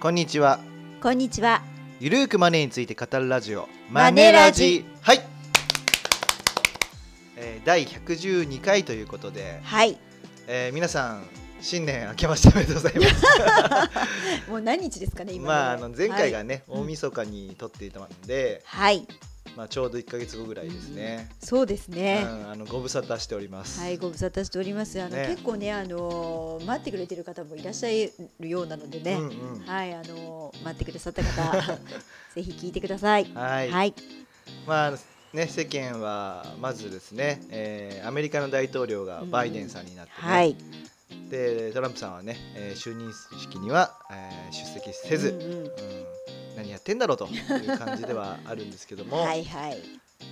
こんにちは。こんにちは。ゆるーくマネーについて語るラジオ。マネラジ。はい、えー、第112回ということで、はい。えー、皆さん新年明けましておめでとうございます。もう何日ですかね今ね。まああの前回がはい。ね、大晦日に撮っていたので、はい。まあちょうど1ヶ月後ぐらいですね、そうですうんね。あのご無沙汰しております、はい、ご無沙汰しております。あの、ね結構ね、あのー待ってくれてる方もいらっしゃるようなのでね。うんうんはい、あのー待ってくださった方、ぜひ聞いてください。はい、はい。まあね世間はまずですね、えーアメリカの大統領がバイデンさんになってね、はい。でトランプさんはね、えー就任式には、えー出席せず、うんうんうん何やってんだろうという感じではあるんですけども、はいはい。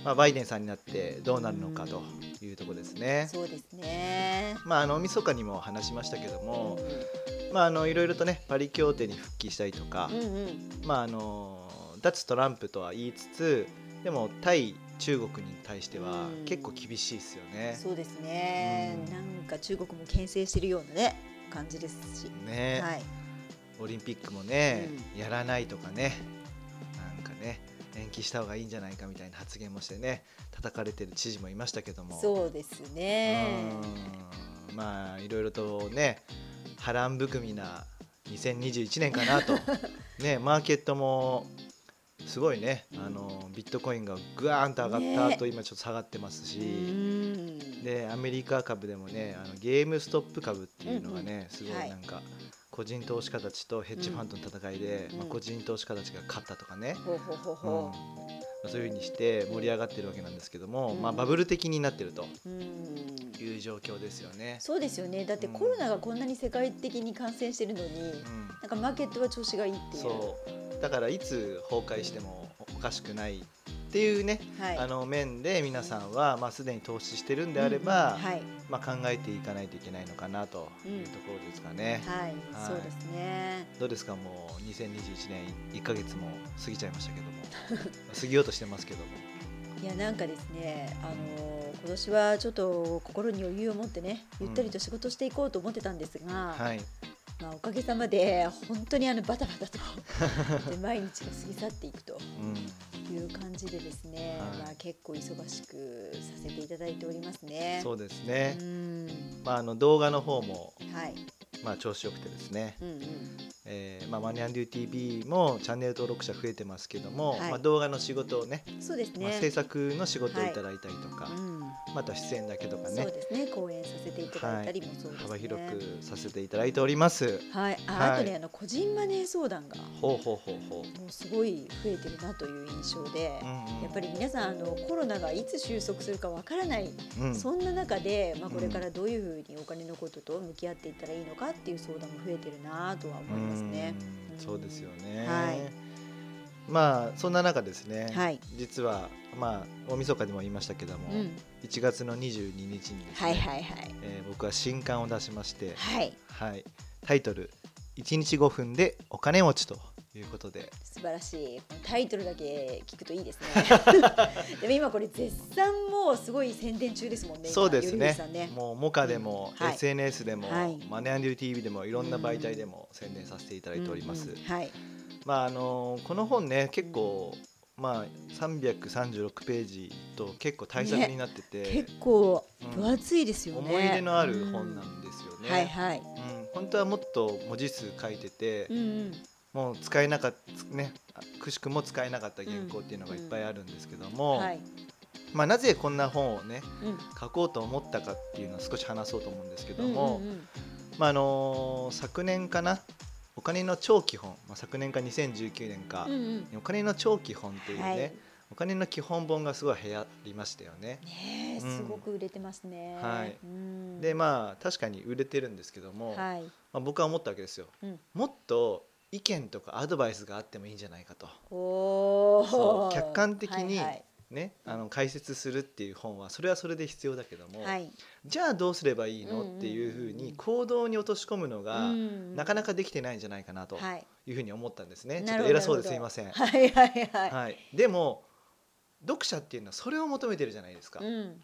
まあ、バイデンさんになってどうなるのかというところですね。そうですね。まあ、あの大晦日にも話しましたけども、うまあ、あのいろいろとねパリ協定に復帰したりとか、んうんうん。まああの脱トランプとは言いつつでも対中国に対してはうん結構厳しいですよね。そうですね。うんなんか中国も牽制してるようなね感じですし。ね、はい。オリンピックもね、やらないとかねなんかね延期した方がいいんじゃないかみたいな発言もしてね叩かれてる知事もいましたけども。そうですね。うん。まあいろいろとね波乱含みな2021年かなと。ねマーケットもすごいねあのビットコインがグワーンと上がった後、今ちょっと下がってますし、うん。でアメリカ株でもねあのゲームストップ株っていうのがね、すごはいいなんか個人投資家たちとヘッジファンドの戦いで、まあ、うん個人投資家たちが勝ったとかね、そういうふうにして盛り上がってるわけなんですけども、うん。まあ、バブル的になってると。いう状況ですよね。そうですよね。だってうん。コロナがこんなに世界的に感染してるのに、うん。なんかマーケットは調子がいいっていう。そう。だからいつ崩壊してもおかしくないっていうね、はい。あの面で皆さんは、まあ、すでに投資してるんであれば、うんうん。はい。まあ、考えていかないといけないのかなというところですかね。はい、はい。そうですね。どうですか？もう2021年1ヶ月も過ぎちゃいましたけども。過ぎようとしてますけども。いやなんかですね、あのー今年はちょっと心に余裕を持ってね、ゆったりと仕事していこうと思ってたんですが、はい。まあおかげさまで本当にあのバタバタと で毎日が過ぎ去っていくと。うんいう感じでですね、はい。まあ結構忙しくさせていただいておりますね。そうですね。う、ん、まあ、あの動画の方も、はい、まあ、調子よくてですね、うんうん、えーまあ、マネアンデュー TV もチャンネル登録者増えてますけども、はいまあ、動画の仕事をねそうですね。まあ、制作の仕事をいただいたりとか、うん、また出演だけとかそうねですね。講演させていただいたりもそうですね。幅広くさせていただいております。はい、あ、とね、あの個人マネー相談がほうほうほうほう。もうすごい増えてるなという印象で。うんうんやっぱり皆さんあのコロナがいつ収束するかわからない、うんそんな中で、まあ、これからどういうふうにお金のことと向き合っていったらいいのかっていう相談も増えてるなとは思いますね。うんそうですよね。はい。まあそんな中ですね、はい。実はまあ大晦日でも言いましたけども、うん、1月の22日にですね、はいはいはい。えー僕は新刊を出しまして、はい。はい、タイトル1日5分でお金持ちということで、素晴らしい。タイトルだけ聞くといいですね。でも今これ絶賛もうすごい宣伝中ですもんね。今そうですね。ね。もうモカでも、うんはい。SNS でも、はい。マネアンデュー TV でもいろんな媒体でも宣伝させていただいております。うんうんはい。まああのこの本ね結構、まあ336ページと結構大作になってて、結構うん。分厚いですよね、思い入れのある本なんですよね。はいはい。うん、本当はもっと文字数書いてて、うんうん。もう使えなかったねあくしくも使えなかった原稿っていうのがいっぱいあるんですけども、はい。まあなぜこんな本をねうん。書こうと思ったかっていうのを少し話そうと思うんですけども、うんうんうん。まああの昨年かなお金の長期本、まあ、昨年か2019年か、うんうん。お金の長期本っていうね、はいお金の基本本がすごい流行りましたよね。ねえうんすごく売れてますね、はい。うん。でまあ確かに売れてるんですけども、はい。まあ、僕は思ったわけですよ。うん。もっと意見とかアドバイスがあってもいいんじゃないかと。おー。そう。客観的にはいね、あの解説するっていう本はそれはそれで必要だけども、はい。はいじゃあどうすればいいの、っていうふうに行動に落とし込むのが、うんなかなかできてないんじゃないかなとはい。いうふうに思ったんですね。ちょなるほどっと偉そうですいません。はいはいはい、はい、でも読者っていうのはそれを求めてるじゃないですか。うん。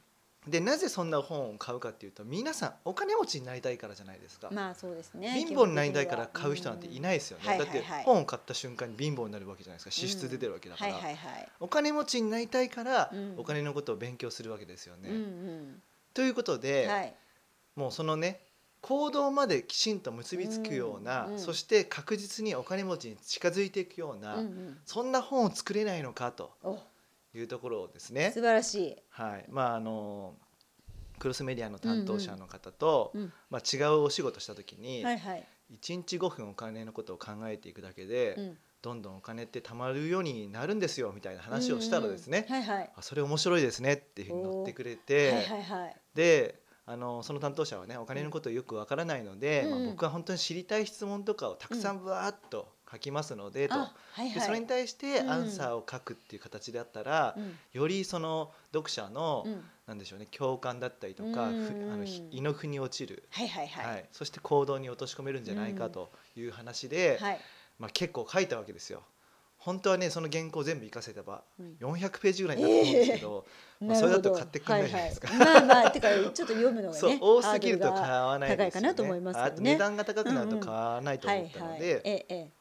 でなぜそんな本を買うかっていうと皆さんお金持ちになりたいからじゃないですか、まあそうですね貧乏になりたいから買う人なんていないですよね、うんだって本を買った瞬間に貧乏になるわけじゃないですか。支出出てるわけだから、お金持ちになりたいからうん。お金のことを勉強するわけですよね。うんうん。ということで、はい。もうそのね行動まできちんと結びつくような、うんうん。そして確実にお金持ちに近づいていくような、うんうん。そんな本を作れないのかと。おいうところをですね。素晴らしい。はい。まああのクロスメディアの担当者の方と、うんまあ、違うお仕事した時に、はいはい。1日5分お金のことを考えていくだけで、うん。どんどんお金って貯まるようになるんですよみたいな話をしたらですね、うんうんはいはい。あそれ面白いですねっていうふうに乗ってくれて、はいはいはい。であのその担当者はねお金のことをよくわからないので、うんまあ、僕は本当に知りたい質問とかをたくさんぶわーっと書きますので、と。あはいはい。でそれに対してうん。アンサーを書くっていう形であったら、うん。よりその読者の、うん。なんでしょうね共感だったりとか、うん。ふあのひ胃の腑に落ちる、はいはいははい。いそして行動に落とし込めるんじゃないかという話で、はい。まあ、結構書いたわけですよ。本当はねその原稿全部活かせればうん。400ページぐらいになると思うんですけど、まあそれだと買ってくれないじゃないですか。はいはい、まあまあてかちょっと読むのがね そう多すぎると買ハわないですよね。高いかなと思いますよね。あと値段が高くなると買わないと思ったのはいはい。えで、ええ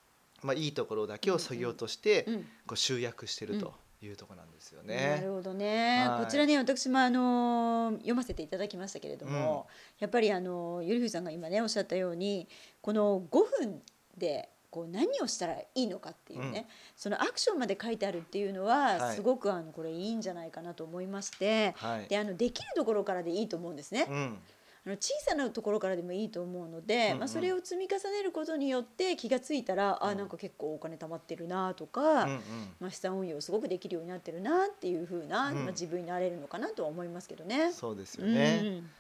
まあいいところだけを削ぎ落としてこう集約してるというところなんですよなね。るほどね、はい。こちらね私もあの読ませていただきましたけれども、やっぱりあのゆりふさんが今ねおっしゃったようにこの5分でこう何をしたらいいのかっていうね、うん。そのアクションまで書いてあるっていうのは、はい。すごくあのこれいいんじゃないかなと思いましてはい。であのできるところからでいいと思うんですね。うんあの小さなところからでもいいと思うので、うんうん。まあ、それを積み重ねることによって気がついたら、うん。あなんか結構お金貯まってるなとか、うんうん。まあ、資産運用すごくできるようになってるなっていう風な、うん。まあ、自分になれるのかなとは思いますけどね。そうですよね。うん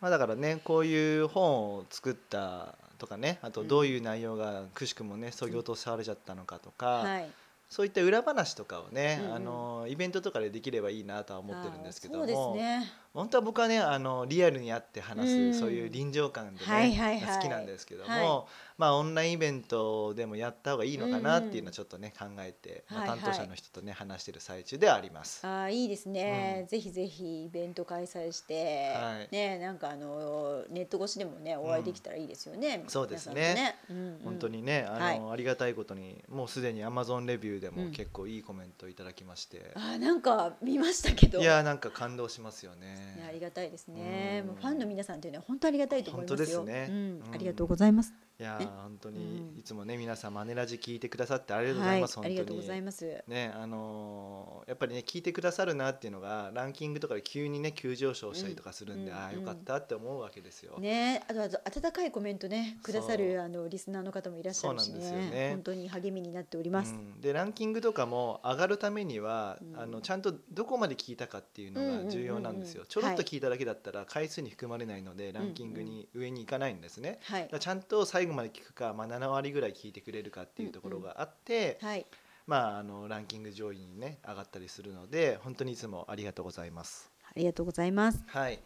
まあだからねこういう本を作ったとかねあとどういう内容がくしくもねそぎ落とされちゃったのかとか、はい、そういった裏話とかをね、うんうん。あのイベントとかでできればいいなとは思ってるんですけども。そうですね。本当は僕はねあのリアルに会って話す、うん。そういう臨場感でね、はいはいはい。好きなんですけども、はまあオンラインイベントでもやった方がいいのかなっていうのはちょっとね考えて、まあ、はいはい。担当者の人とね話してる最中ではあります。あーいいですね、うん。ぜひぜひイベント開催して、はい。ねなんかあのネット越しでもねお会いできたらいいですよね。そうですね。ね。うんうん。本当にねあの、はありがたいことにもうすでに Amazon レビューでうん。も結構いいコメントいただきまして、あーなんか見ましたけど。いやーなんか感動しますよねね、ありがたいですね。うファンの皆さんというのは本当ありがたいと思いますよ。本当ですねうんうんありがとうございます。いや本当うん。にいつもね皆さんマネラジ聞いてくださってありがとうござはい。い、ます、ありがとうございます。ねあのーやっぱりね聞いてくださるなっていうのがランキングとかで急にね急上昇したりとかするんで、うんああよかったって思うわけですよ。ね、あとあと温かいコメントねくださるあのリスナーの方もいらっしゃるしね。ね。本当に励みになっております。うん、でランキングとかも上がるためには、うん。あのちゃんとどこまで聞いたかっていうのが重要なんですよ、うん。うんうんうんちょろっと聞いただけだったら回数に含まれないので、ランキングに上に行かないんですね、はい。ちゃんと最後まで聞くか、まあ、7割ぐらい聞いてくれるかっていうところがあって、はいまあ、あのランキング上位にね上がったりするので本当にいつもありがとうございます。ありがとうございます。はい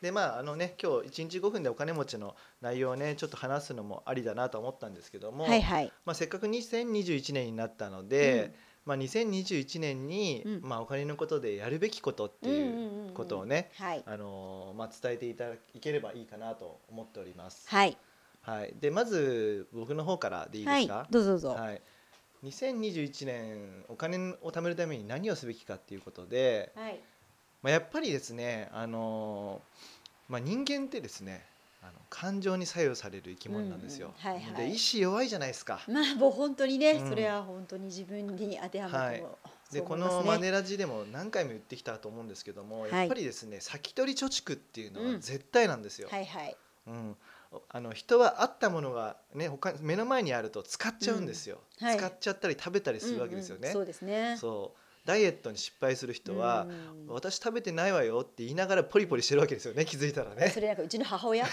でまああのね今日1日5分でお金持ちの内容をねちょっと話すのもありだなと思ったんですけども、はいはい。まあ、せっかく2021年になったので、うんまあ、2021年に、うんまあ、お金のことでやるべきことっていうことをね、はいあのーまあ、伝えていただければいいかなと思っております。はいはい、でまず僕の方からでいいではい。すか、どうぞどうぞ。はい。2021年お金を貯めるために何をすべきかっていうことで、はい。まあ、やっぱりですね、あのーまあ、人間ってですねあの感情に左右される生き物なんですよ。うんうん。はいはい。で意志弱いじゃないですか。まあもう本当にね、うん。それは本当に自分に当てはまっても、でこそう思いますね。のマネラジでも何回も言ってきたと思うんですけども、はい。やっぱりですね先取り貯蓄っていうのうん。は絶対なんですよ。はいはい。うん、おあの人はあったものがね他目の前にあると使っちゃうんですよ、うん。はい。使っちゃったり食べたりするわけですよね。うんうん。そうですね。そうダイエットに失敗する人は、うん。私食べてないわよって言いながらポリポリしてるわけですよね気づいたらね。そ。れなんかうちの母親？う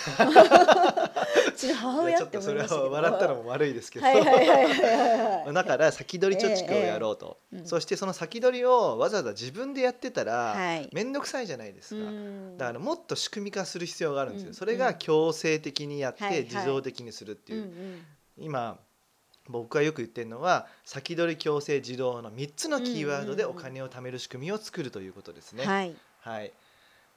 ちの母い親ちょっとそれは笑ったのも悪いですけど、はいはいはいはいはいはい。だから先取り貯蓄をやろうと、ええええうん。そしてその先取りをわざわざ自分でやってたらはい。面倒くさいじゃないですか、うん。だからもっと仕組み化する必要があるんですよ、うん。それが強制的にやってはいはい。自動的にするっていう、今僕がよく言ってるのは先取り強制自動の3つのキーワードでお金を貯める仕組みを作るということですね。はい。はい。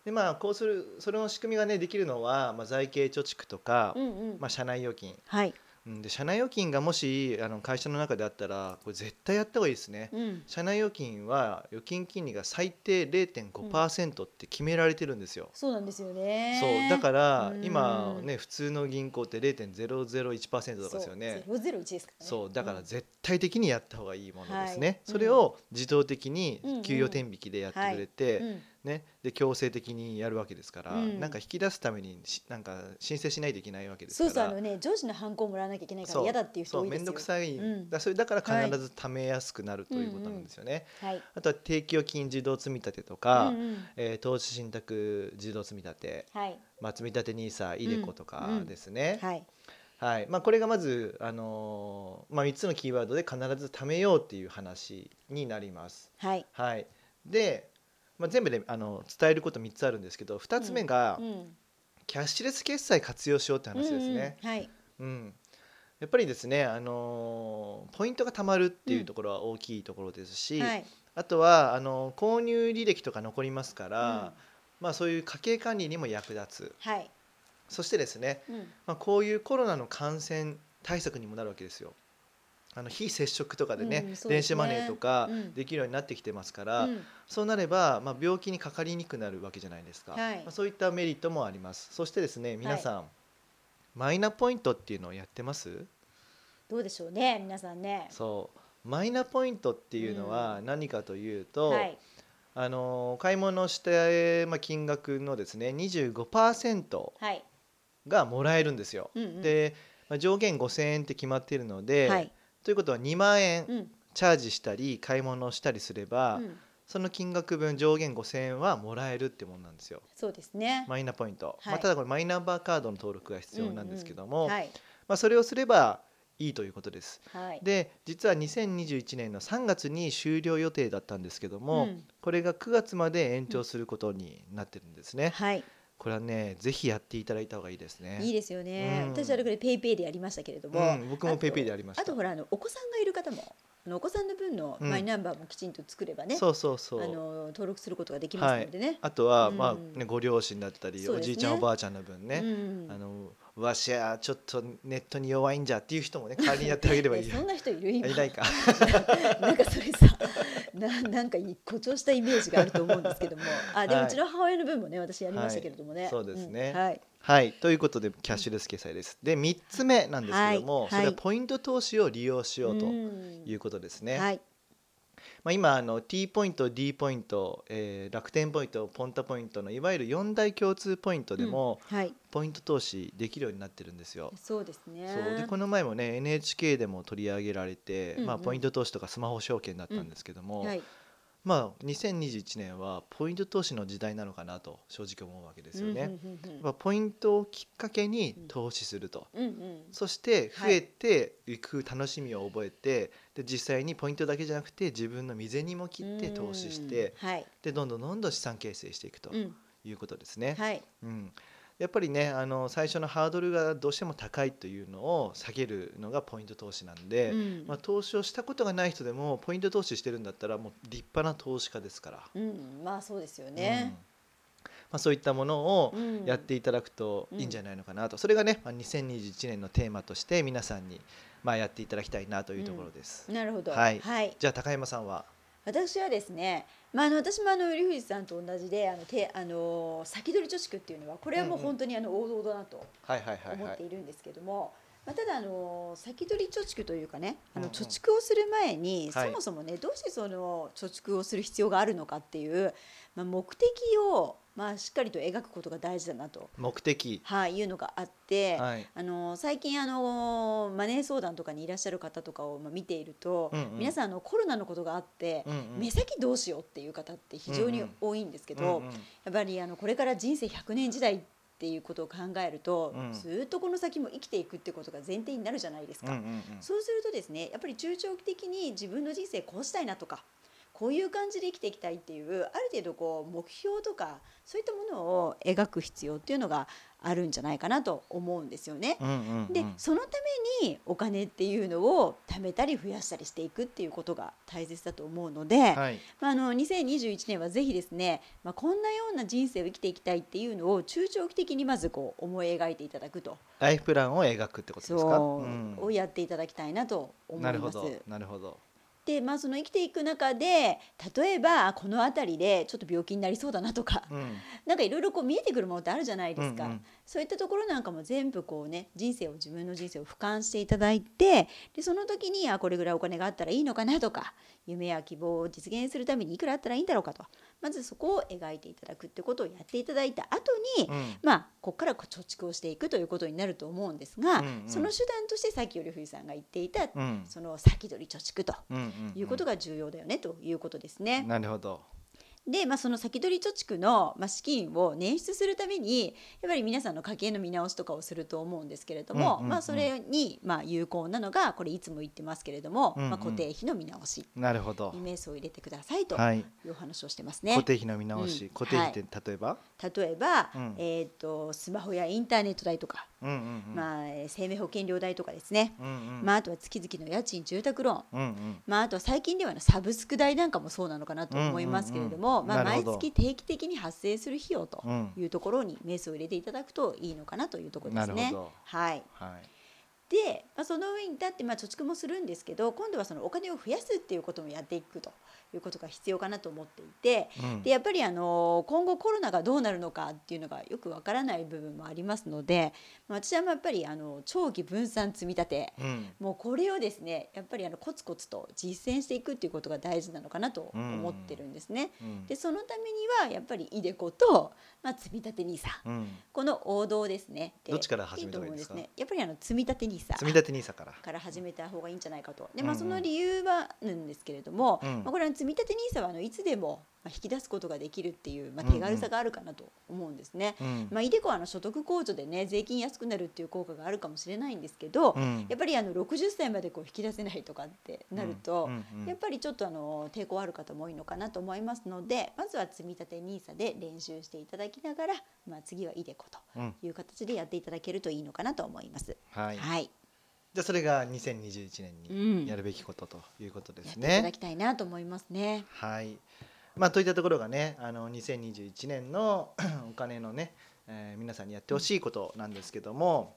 でまあこうするそれの仕組みがねできるのは、まあ、財形貯蓄とか、うんうん。まあ、社内預金。はいうんで社内預金がもしあの会社の中であったらこれ絶対やった方がいいですね。うん。社内預金は預金金利が最低0.5%って決められてるんですよ。そうなんですよね。そうだからうん。今ね普通の銀行って0.001%とかですよね。ゼロゼロ一ですからね。そうだからん。絶対的にやった方がいいものですね。はい。それを自動的にうんうん。給与天引きでやってくれて、うんね、で強制的にやるわけですから、うん。なんか引き出すためにしなんか申請しないといけないわけですそから。うそうあのね上司のハンコをもらわなきゃいけないからそう。嫌だっていう人そう面多いですよ。倒くさい、うん。だそれだから必ず貯めやすくなるということなんですよね。はい。あとは定期預金自動積み立てとか、うんうん。えー投資信託自動積み立て、はい。まあ、積み立て NISA、イデコとかうん。ですね。はい。はい。まあ、これがまず、あのーまあ、3つのキーワードで必ず貯めようっていう話になります。はい。はい、で、まあ、全部であの伝えること3つあるんですけど2つ目が、うんキャッシュレス決済活用しようって話ですね。うんうんはい。うん。やっぱりですね、あのーポイントが貯まるっていうところは大きいところですし、はい。あとはあの購入履歴とか残りますから、うん。まあ、そういう家計管理にも役立つ。はい。そしてですね、うん。まあ、こういうコロナの感染対策にもなるわけですよ。あの非接触とかでね,、うんですね。電子マネーとかうん。できるようになってきてますから、うん。そうなれば、まあ、病気にかかりにくくなるわけじゃないですか、はい。まあ、そういったメリットもあります。そしてですね皆さん、マイナポイントっていうのをやってます？どうでしょうね皆さんね。そう。マイナポイントっていうのは何かというと、はい。あの買い物して、まあ、金額のですね25%はい。がもらえるんですよ。うんうん。で、まあ、上限5,000円って決まっているので、はいということは2万円うん。チャージしたり買い物をしたりすれば、うん。その金額分上限5,000円はもらえるってもんなんですよ。そうですね。マイナポイント、はい。まあ、ただこれマイナンバーカードの登録が必要なんですけども、うんうん。はい。まあ、それをすればいいということです。はい。で実は2021年の3月に終了予定だったんですけども、うん。これが9月まで延長することになってるんですね。はいこれはねぜひやっていただいた方がいいですね。いいですよね。うん。私はこれ PayPayでやりましたけれども。うん、僕も PayPayでやりました。あとほらあのお子さんがいる方もお子さんの分のうん。マイナンバーもきちんと作ればね、そうそうそう。あの登録することができますのでね。あとは、うん。まあねご両親だったり、おじいちゃんおばあちゃんの分ね、うん。あのわしゃちょっとネットに弱いんじゃっていう人もね代わりにやってあげればいいえそんな人いる？今いないか。なんかそれさななんか誇張したイメージがあると思うんですけども。あでもはい。うちの母親の分もね私やりましたけれどもね、はい。そうですね。んはい。はい。ということでキャッシュレス決済です。で3つ目なんですけども、はい。それはポイント投資を利用しようとんいうことですね、はいまあ、今あの T ポイント D ポイント、えー楽天ポイントポンタポイントのいわゆる4大共通ポイントでも、うんはい。ポイント投資できるようになってるんですよ。そうですね。そう。でこの前もね NHK でも取り上げられて、うんうん。まあ、ポイント投資とかスマホ証券だったんですけども、はいまあ、2021年はポイント投資の時代なのかなと正直思うわけですよね。うんうんうんやっぱポイントをきっかけに投資すると、そして増えてい。く楽しみを覚えて、で実際にポイントだけじゃなくて自分の身銭も切って投資してでどんどんどんどん資産形成していくとうん。いうことですね。はい。うん、やっぱりねあの最初のハードルがどうしても高いというのを下げるのがポイント投資なんで、うん。まあ、投資をしたことがない人でもポイント投資してるんだったらもう立派な投資家ですから、うん。まあそうですようん。ね、まあ、そういったものをうん。やっていただくといいんじゃないのかなと、それがね、まあ、2021年のテーマとして皆さんに、まあ、やっていただきたいなというところです。なるほど。はい。はい。じゃあ高山さんは？私はですね、まあ、あの私もあの頼藤さんと同じであのてあの先取り貯蓄っていうのはこれはもう本当にあの王道だなと思ってはい。い。るんですけども、まあ、ただあの先取り貯蓄というかねあの貯蓄をする前に、はい。そもそもねどうしてその貯蓄をする必要があるのかっていう、まあ、目的を、まあ、しっかりと描くことが大事だなと、目的。はい、いうのがあって。はい。あの最近あのマネー相談とかにいらっしゃる方とかをまあ見ていると、うんうん皆さんあのコロナのことがあって、うんうん目先どうしようっていう方って非常に多いんですけど、うんうんやっぱりあのこれから人生100年時代っていうことを考えると、うんずっとこの先も生きていくってことが前提になるじゃないですか。うんうんうんそうするとですねやっぱり中長期的に自分の人生こうしたいなとかこういう感じで生きていきたいっていうある程度こう目標とかそういったものを描く必要っていうのがあるんじゃないかなと思うんですよね。うんうんうん。でそのためにお金っていうのを貯めたり増やしたりしていくっていうことが大切だと思うので、はい。まあ、あの2021年はぜひですね、まあ、こんなような人生を生きていきたいっていうのを中長期的にまずこう思い描いていただくと。ライフプランを描くってことですか？そう、ん。をやっていただきたいなと思ないるほます。どなるほどで、まあ、その生きていく中で例えばこの辺りでちょっと病気になりそうだなとか、うん。なんかいろいろこう見えてくるものってあるじゃないですか、うんうんそういったところなんかも全部こうね人生を自分の人生を俯瞰していただいてでその時にあこれぐらいお金があったらいいのかなとか夢や希望を実現するためにいくらあったらいいんだろうかと。まずそこを描いていただくってことをやっていただいた後に、うん。まあここから貯蓄をしていくということになると思うんですが、うんうん。その手段としてさっきより冬さんが言っていた、うん。その先取り貯蓄ということが重要だよねということですね。なるほどで、まあ、その先取り貯蓄の、まあ、資金を捻出するためにやっぱり皆さんの家計の見直しとかをすると思うんですけれども、うんうんうん。まあ、それに、まあ、有効なのがこれいつも言ってますけれども、うんうん。まあ、固定費の見直し。なるほど。にメスを入れてくださいとはい。いうお話をしてますね。固定費の見直し、うん。固定費って例えば、例えば、うん。えー、とスマホやインターネット代とか、うんうんうん。まあ、えー生命保険料代とかですね、うんうん。まあ、あとは月々の家賃住宅ローン。うんうん。まあ、あとは最近ではねサブスク代なんかもそうなのかなと思いますけれども、うんうんうん。まあ、毎月定期的に発生する費用とうんいうところにメスを入れていただくといいのかなというところですね。なるほど。はい、はいで、まあ、その上に立って、まあ、貯蓄もするんですけど今度はそのお金を増やすっていうこともやっていくということが必要かなと思っていて。うんでやっぱりあの今後コロナがどうなるのかっていうのがよくわからない部分もありますので、まあ、私はやっぱりあの長期分散積み立てうんもうこれをですねやっぱりあのコツコツと実践していくっていうことが大事なのかなと思ってるんですね。うんでそのためにはやっぱりイデコと、まあ、積み立て NISA うんこの王道ですね。どっちから始めた方がいいですか？と思うんね。やっぱりあの積み立て NISA 積み立て NISA から。から始めた方がいいんじゃないかと。で、うんうん。まあその理由はあるんですけれども、うん。まあこれは積み立て NISA はあのいつでもまあ引き出すことができるっていうまあ手軽さがあるかなと思うんですね。うん。まあイデコはあの所得控除でね税金安くなるっていう効果があるかもしれないんですけど、うん。やっぱりあの60歳までこう引き出せないとかってなると、うんうんやっぱりちょっとあの抵抗ある方も多いのかなと思いますのでまずは積み立て NISA で練習していただきながら、まあ、次は iDeCo うんという形でやっていただけるといいのかなと思います。はい。はい、じゃあそれが2021年うんにやるべきことということですやっていただね。きたいなと思いますね。はい。まあといったところがね、あの2021年の お金のね、えー皆さんにやってほしいことなんですけども、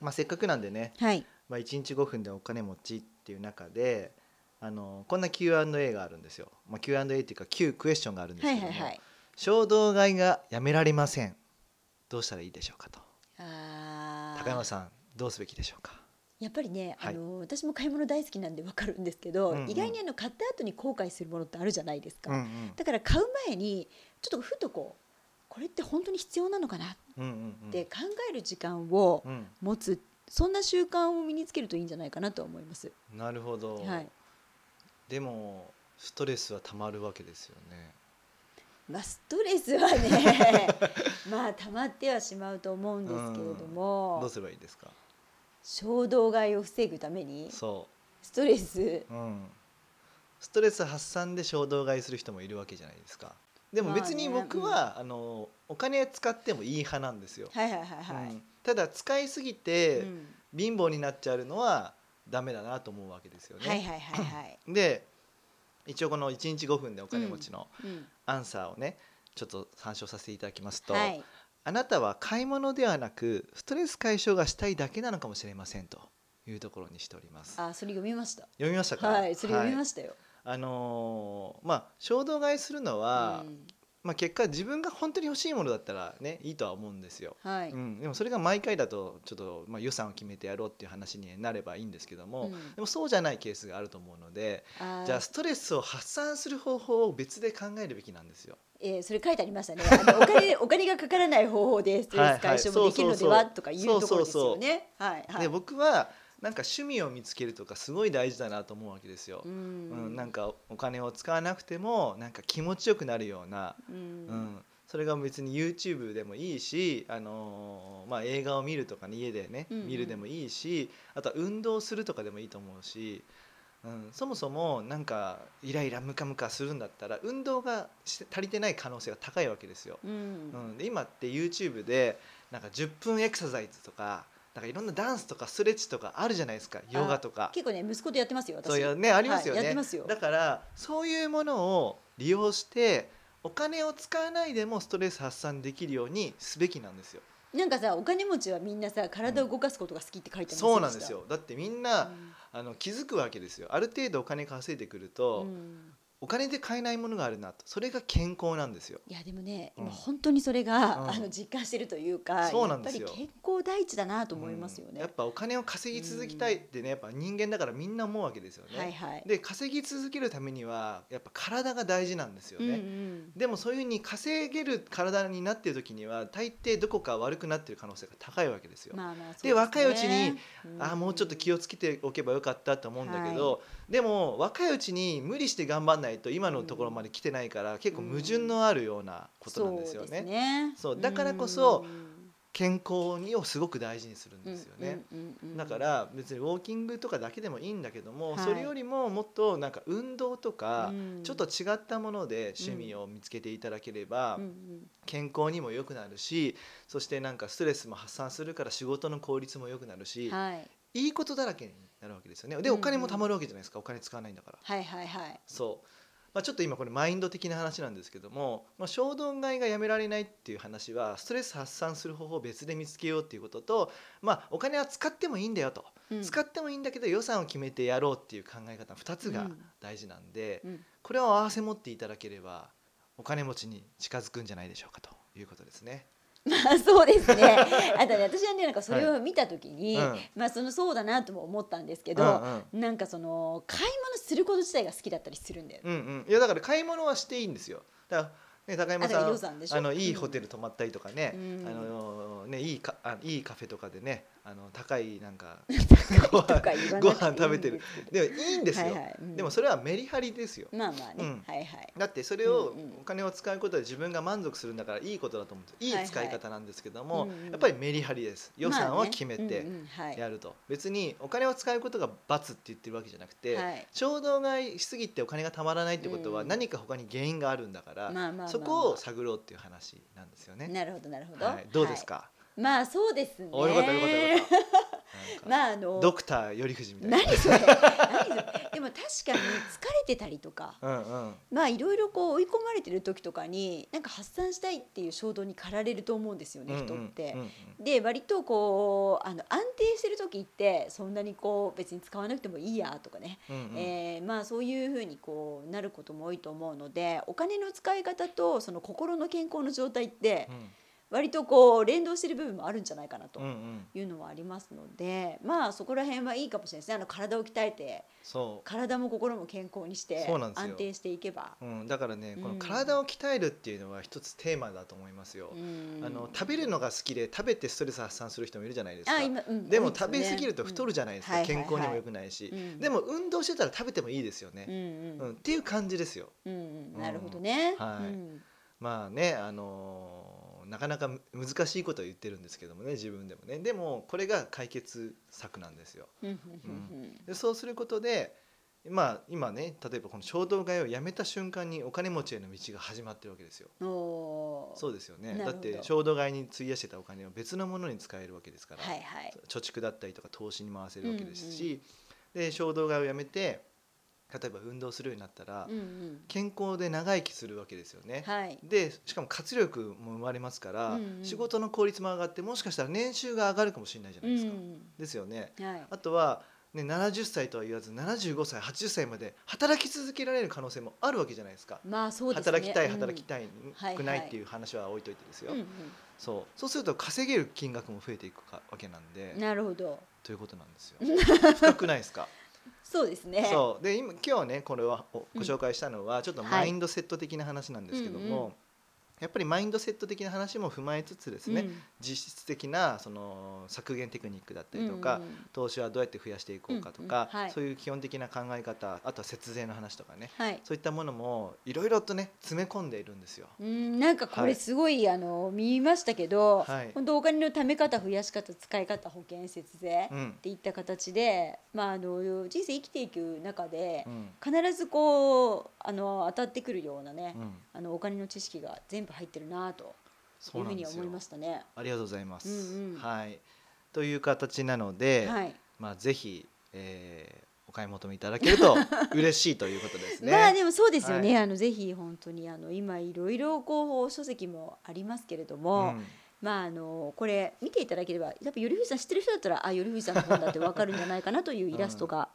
まあせっかくなんでね、はい、まあ1日5分でお金持ちっていう中で、あのこんな Q&A があるんですよ。まあ Q&A っていうか Q クエスチョンがあるんですけども、はいはいはい。衝動買いがやめられません。どうしたらいいでしょうかと。高山さんどうすべきでしょうか？やっぱりね、はいあの私も買い物大好きなんでわかるんですけど、うんうん意外にあの買った後に後悔するものってあるじゃないですか。うんうんだから買う前にちょっとふとこうこれって本当に必要なのかなっうんうんうんて考える時間をうん持つそんな習慣を身につけるといいんじゃないかなと思います。なるほど。はい。でもストレスはたまるわけですよね。まあストレスはね まあ溜まってはしまうと思うんですけれどどもうすればいいですか？衝動買いを防ぐためにそストレスう。うん。ストレス発散で衝動買いする人もいるわけじゃないですか。でも別に僕は、あのお金使ってもいい派なんですよ。はいはいはいはい。うんただ使いすぎてうん貧乏になっちゃうのはダメだなと思うわけですよね。はいはいはいはい。で一応この1日5分でお金持ちのうんアンサーをねちょっと参照させていただきますと、はい。あなたは買い物ではなくストレス解消がしたいだけなのかもしれませんというところにしております。あそれ読みました。読みましたか？はいそれ読みまししたよ。た。あのーまあ衝動買いするのは、うんまあ結果自分が本当に欲しいものだったらねいいとは思うんですよ。はい。うん、でもそれが毎回だとちょっとまあ予算を決めてやろうっていう話になればいいんですけども、うんでもそうじゃないケースがあると思うので、じゃあストレスを発散する方法を別で考えるべきなんですよ。えー、それ書いてありましたね。あのお金 お金がかからない方法でストレス解消もできるのではとかいうところですよね。はいはい。で僕はなんか趣味を見つけるとかすごい大事だなと思うわけですよ。ううんんなんかお金を使わなくてもなんか気持ちよくなるような、ううん。んそれが別に YouTube でもいいし、あのーまあ、映画を見るとかね家でね、うんうん。見るでもいいしあとは運動するとかでもいいと思うしうん、そもそもなんかイライラムカムカするんだったら運動がし足りてない可能性が高いわけですよ。うん。うん、で今って YouTube でなんか10分エクササイズとかなんかいろんなダンスとかストレッチとかあるじゃないですかヨガとか。結構ね息子とやってますよ私。そういうねありますよね、はいやってますよ。だからそういうものを利用してお金を使わないでもストレス発散できるようにすべきなんですよ。なんかさお金持ちはみんなさ体を動かすことが好きって書いてありませそうなんですよ。だってみんな、あの気づくわけですよ。ある程度お金稼いでくると、うんお金で買えないものがあるなとそれが健康なんですよ。いやでもね、うん今本当にそれが、うんあの実感してるというかそうなんですよやっぱり健康第一だなと思いますよね。うんやっぱお金を稼ぎ続けたいってねやっぱ人間だからみんな思うわけですよね。はいはい。で稼ぎ続けるためにはやっぱ体が大事なんですようんうね。んでもそういうふうに稼げる体になっている時には大抵どこか悪くなっている可能性が高いわけですよ。まあまあで若いうちに、うんああもうちょっと気をつけておけばよかったと思うんだけど、でも若いうちに無理して頑張んないと今のところまで来てないから、結構矛盾のあるようなことなんですよそうね。ね。そうだからこそ健康にをすごく大事にするんうんですよね。だから別にウォーキングとかだけでもいいんだけども、はい。それよりももっとなんか運動とか、うん。ちょっと違ったもので趣味を見つけていただければ、健康にも良くなるしそしてなんかストレスも発散するから仕事の効率も良くなるし、はい。いいことだらけになるわけですよね。でうんうんお金も貯まるわけじゃないですか。お金使わないんだから。はいはいはい。そう、まあ、ちょっと今これマインド的な話なんですけども、まあ、衝動買いがやめられないっていう話はストレス発散する方法を別で見つけようっていうことと、まあ、お金は使ってもいいんだよと、うん。使ってもいいんだけど予算を決めてやろうっていう考え方2つがうん。大事なんで、うん。これを合わせ持っていただければお金持ちに近づくんじゃないでしょうかということですね。まあそうですね。あとね私はねなんかそれを見た時に、うんまあそのそうだなとも思ったんですけうど、んうんなんかその買い物すること自体が好きだったりするんだよね。うんうん、いやだから買い物はしていいんですよ。だから、ね、高山さんあのいいうん。ホテル泊まったりとかね、うん。あのねいいかあいいカフェとかでねあの高いなんか とご飯ご飯食べてる。でもいいんですよ、はいはい。うん。でもそれはメリハリですよ。まあまあね、うん。はいはい。だってそれをお金を使うことで自分が満足するんだからいいことだと思うんですいはいはいい使い方なんですけども、うんうん。やっぱりメリハリです。予算はまあね。決めてやると、別にお金を使うことが罰って言ってるわけじゃなくて、はい。衝動買いしすぎてお金がたまらないってことはうん。何か他に原因があるんだから、まあまあまあまあそこを探ろうっていう話なんですよね。なるほどなるほど。はい、どうですはいか、まあそうですね。およかったよかったよかっまああのドクター頼藤みたいな。何それ何それ でも確かに疲れてたりとかうんうん。まあいろいろこう追い込まれてる時とかになんか発散したいっていう衝動に駆られると思うんですよね、人って。うんうんで割とこうあの安定してる時ってそんなにこう別に使わなくてもいいやとかね、うんうんえーまあそういうふうにこうなることも多いと思うのでお金の使い方とその心の健康の状態って割とこう連動してる部分もあるんじゃないかなとうんうん。うん。いうのはありますので、まあそこら辺はいいかもしれないですね。あの体を鍛えてそ体も心も健康にして安定していけば。う。うん、だからね、このうん体を鍛えるっていうのは一つテーマだと思いますよ。うん。あの食べるのが好きで食べてストレス発散する人もいるじゃないですか。あ今うんでも食べ過ぎると太るじゃないですか、うん。健康にも良くないし、うん。でも運動してたら食べてもいいですよね、うんうん。うん。っていう感じですよ。うん。うん。なるほどね。はい。うん。まあねあのーなかなかむ難しいことを言ってるんですけどもね自分でもね。でもこれが解決策なんですよ。うんうん。でそうすることでまあ今ね例えばこの衝動買いをやめた瞬間にお金持ちへの道が始まってるわけですよ。そうですよね。だって衝動買いに費やしてたお金を別のものに使えるわけですから、はいはい。貯蓄だったりとか投資に回せるわけですし、で衝動買いをやめて例えば運動するようになったら、うんうん健康で長生きするわけですよね。はい。でしかも活力も生まれますから、うんうん仕事の効率も上がってもしかしたら年収が上がるかもしれないじゃないですか。うんですよね。はい。あとは、ね、70歳とは言わず75歳80歳まで働き続けられる可能性もあるわけじゃないですか。まあそうですね。働きたいうん働きたいはいくないっていう話は置いといてですよ、うんそうそうすると稼げる金額も増えていくかわけなんでうんなるほど。ということなんですよ 深くないですか？そうですね。そう。で今今日ねこれはご紹介したのはちょっとはい。マインドセット的な話なんですけども、やっぱりマインドセット的な話も踏まえつつですね、うん。実質的なその削減テクニックだったりとか、うん。うん投資はどうやって増やしていこうかとか、うんうん。はい。そういう基本的な考え方あとは節税の話とかねはい。そういったものもいろいろとね詰め込んでいるんですよ。うんなんかこはいれすごい、あの見ましたけど、はい。本当お金の貯め方増やし方使い方保険節税、うん。っていった形で、まあ、あの人生生きていく中でう、ん。必ずこうあの当たってくるようなね、うん。あのお金の知識が全部入ってるなとそいううふうに思いましたね。ありがとうございます。うんうん。はい。という形なので、はい。まあ、ぜひ、えーお買い求めいただけると 嬉しいということですね。まあでもそうですよね、はあのぜひ本当にあの今いろいろこう書籍もありますけれども、うん。まああのこれ見ていただければやっぱ頼藤さん知ってる人だったらあ頼藤さんの本だってわかるんじゃないかなというイラストが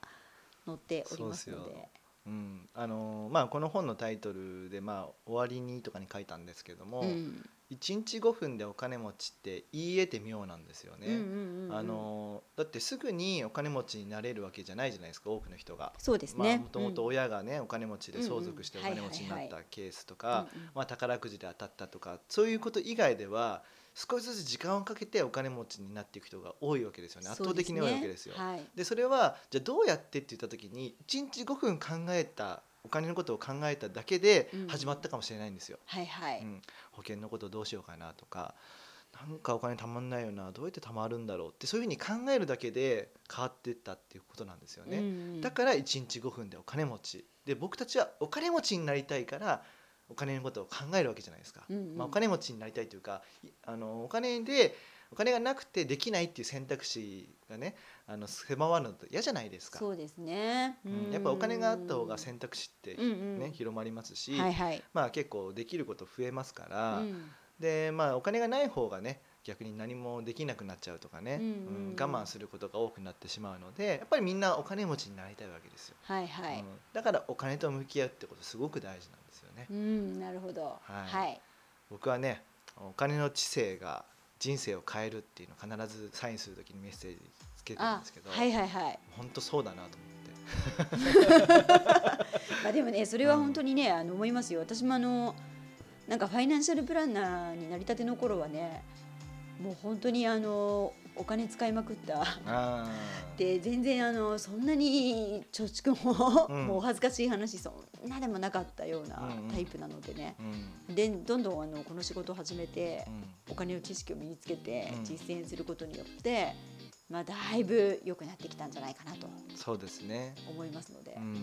載っておりますので。そうですよ。うん。あのーまあ、この本のタイトルで、まあ「終わりに」とかに書いたんですけども、うん。1日5分でお金持ちって言い得て妙なんですよね。うんうんうんうん。あのーだってすぐにお金持ちになれるわけじゃないじゃないですか多くの人が。そうですまあ、ね。もともと親がね、お金持ちで相続しておうんうん。金持ちになったケースとうんか、宝くじで当たったとかそういうこと以外では少しずつ時間をかけてお金持ちになっていく人が多いわけですよね圧倒的に多いわけですよ。はい。でそれはじゃあどうやってって言った時に1日5分考えたお金のことを考えただけでうん始まったかもしれないんですよ。はいはい。うん保険のことどうしようかなとかなんかお金たまんないよなどうやってたまるんだろうってそういうふうに考えるだけで変わっていったっていうことなんですよね。うんうんだから1日5分でお金持ちで僕たちはお金持ちになりたいからお金のことを考えるわけじゃないですか、うんうん。まあ、お金持ちになりたいというかいあのお金でお金がなくてできないっていう選択肢がねあの狭まるのって嫌じゃないですか、そうですね。うん。やっぱお金があった方が選択肢って、うんうん。ね広まりますし、はいはい。まあ、結構できること増えますから、うん。でまあお金がない方がね逆に何もできなくなっちゃうとかね、うん。うん我慢することが多くなってしまうのでやっぱりみんなお金持ちになりたいわけですよ。はいはい。うん。だからお金と向き合うってことすごく大事なんですよね。うんなるほど。はいはい。僕はねお金の知性が人生を変えるっていうのを必ずサインするときにメッセージつけてるんあですけど、はいはいはい。本当そうだなと思って。まあでもねそれは本当にね、あの思いますよ私もあのなんかファイナンシャルプランナーになりたての頃はねもう本当にあのお金使いまくった。で全然あのそんなに貯蓄も、うん。もうお恥ずかしい話そんなでもなかったようなタイプなのでね、うん。でどんどんあのこの仕事を始めてうん。お金の知識を身につけてうん。実践することによって、まあ、だいぶ良くなってきたんじゃないかなとそうですね。思いますので、うん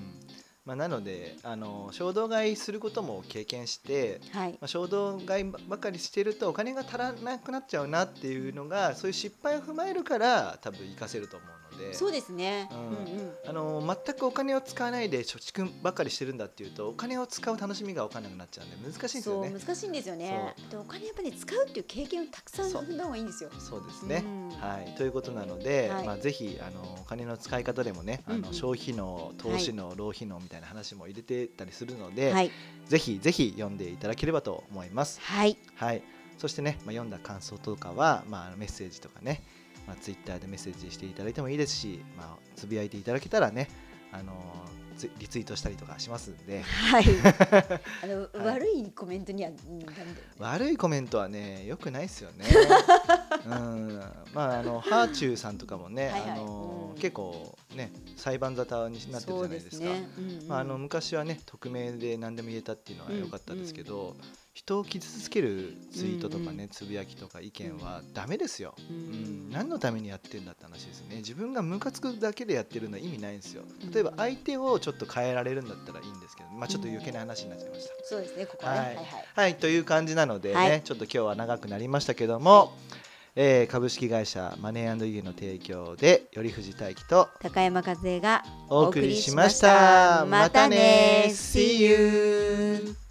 まあ、なのであの衝動買いすることも経験して、はい。まあ、衝動買いばかりしてるとお金が足らなくなっちゃうなっていうのがそういう失敗を踏まえるから多分活かせると思うので。そうですね、ううんんうん。あの全くお金を使わないで貯蓄ばかりしてるんだっていうとお金を使う楽しみが分かんなくなっちゃうんで難しいんですよね。難しいんですよね。でお金やっぱり、ね、使うっていう経験をたくさん踏んだ方がいいんですよ。そうですね、うん。はい、ということなので、はい。まあ、ぜひあのお金の使い方でもね、あの消費能投資能、浪費能みたいな話も入れてたりするので、はい、ぜひぜひ読んでいただければと思います。はい、はい、そしてね、まあ、読んだ感想とかは、まあ、メッセージとかね、まあ、ツイッターでメッセージしていただいてもいいですし、まあ、つぶやいていただけたらね、あのツイリツイートしたりとかしますんではい。あの、はい悪いコメントには、ね。悪いコメントはねよくないですよね。うん、まああのハーチューさんとかもね、はいはいあのうん結構ね裁判沙汰になってるじゃないですか。そうね。うんうんまあ、あの昔はね匿名で何でも言えたっていうのは良かったですけど、人を傷つけるツイートとかね、うんつぶやきとか意見はダメですよ、ううんん。何のためにやってんだって話ですね。自分がムカつくだけでやってるのは意味ないんですよ。うん。例えば相手をちょっと変えられるんだったらいいんですけどまあちょっと余計な話になっちゃいました、そうですね。ここはね。ははいいはい。はいという感じなのでね、はい。ちょっと今日は長くなりましたけども、えー株式会社マネーイエの提供で頼藤大樹と高山和恵がお送りしました。また。ね See you